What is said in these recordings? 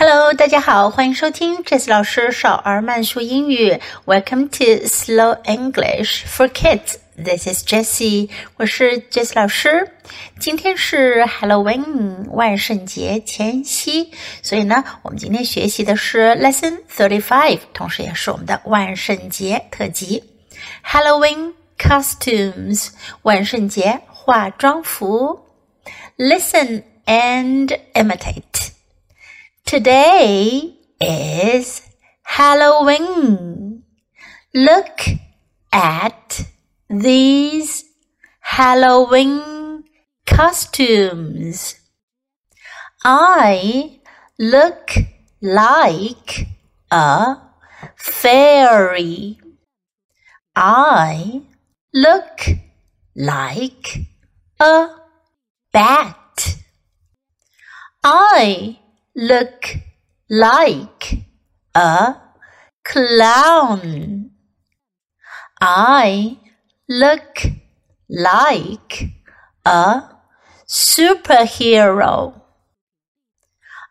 Hello，大家好，欢迎收听 Jessie 老师少儿慢速英语。Welcome to Slow English for Kids. This is Jessie，我是 Jessie 老师。今天是 Halloween 万圣节前夕，所以呢，我们今天学习的是 Lesson Thirty Five，同时也是我们的万圣节特辑。Halloween costumes，万圣节化妆服。Listen and imitate。Today is Halloween. Look at these Halloween costumes. I look like a fairy. I look like a bat. I look like a clown. I look like a superhero.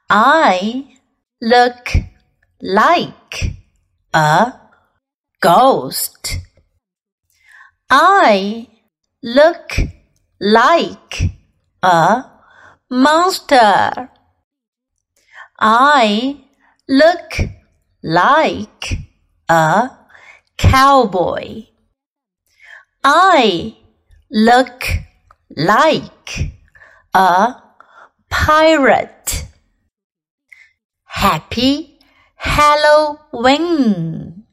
I look like a ghost. I look like a monster. I look like a cowboy. I look like a pirate. Happy Halloween.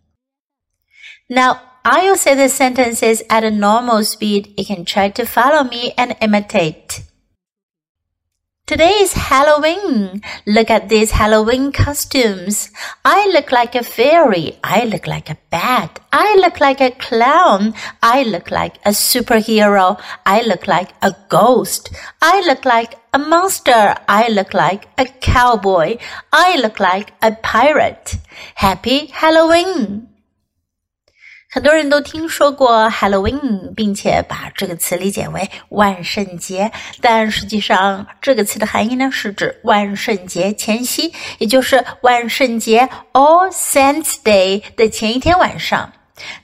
Now, I'll say the sentences at a normal speed. You can try to follow me and imitate. Today is Halloween. Look at these Halloween costumes. I look like a fairy. I look like a bat. I look like a clown. I look like a superhero. I look like a ghost. I look like a monster. I look like a cowboy. I look like a pirate. Happy Halloween! 很多人都听说过 Halloween，并且把这个词理解为万圣节，但实际上这个词的含义呢是指万圣节前夕，也就是万圣节 All Saints Day 的前一天晚上，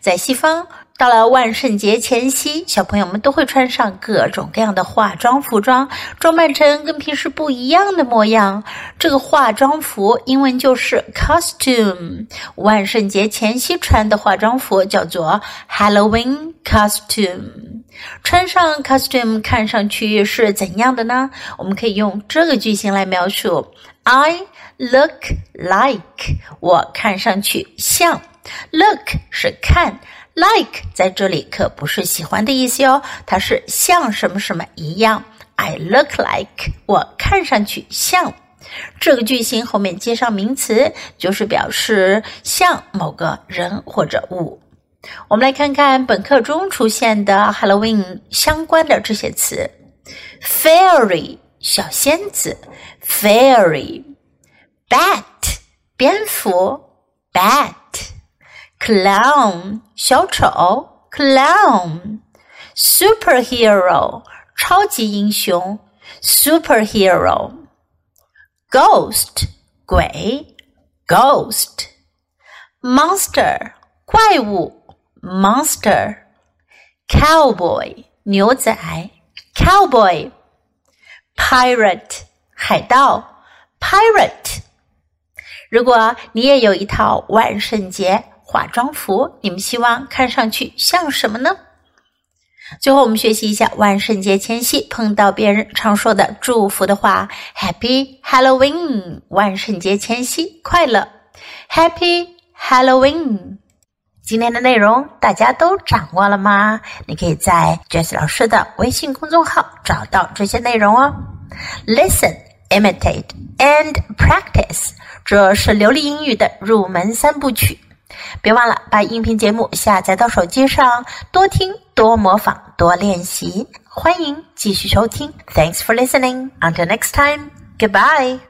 在西方。到了万圣节前夕，小朋友们都会穿上各种各样的化妆服装，装扮成跟平时不一样的模样。这个化妆服英文就是 costume。万圣节前夕穿的化妆服叫做 Halloween costume。穿上 costume 看上去是怎样的呢？我们可以用这个句型来描述：I look like 我看上去像。Look 是看。Like 在这里可不是喜欢的意思哟，它是像什么什么一样。I look like 我看上去像。这个句型后面接上名词，就是表示像某个人或者物。我们来看看本课中出现的 Halloween 相关的这些词：fairy 小仙子，fairy；bat 蝙蝠，bat。clown 小丑，clown；superhero 超级英雄，superhero；ghost 鬼，ghost；monster 怪物，monster；cowboy 牛仔，cowboy；pirate 海盗，pirate。如果你也有一套万圣节 化妆服，你们希望看上去像什么呢？最后，我们学习一下万圣节前夕碰到别人常说的祝福的话：Happy Halloween！万圣节前夕快乐！Happy Halloween！今天的内容大家都掌握了吗？你可以在 Jess 老师的微信公众号找到这些内容哦。Listen, imitate, and practice，这是流利英语的入门三部曲。别忘了把音频节目下载到手机上，多听、多模仿、多练习。欢迎继续收听。Thanks for listening. Until next time. Goodbye.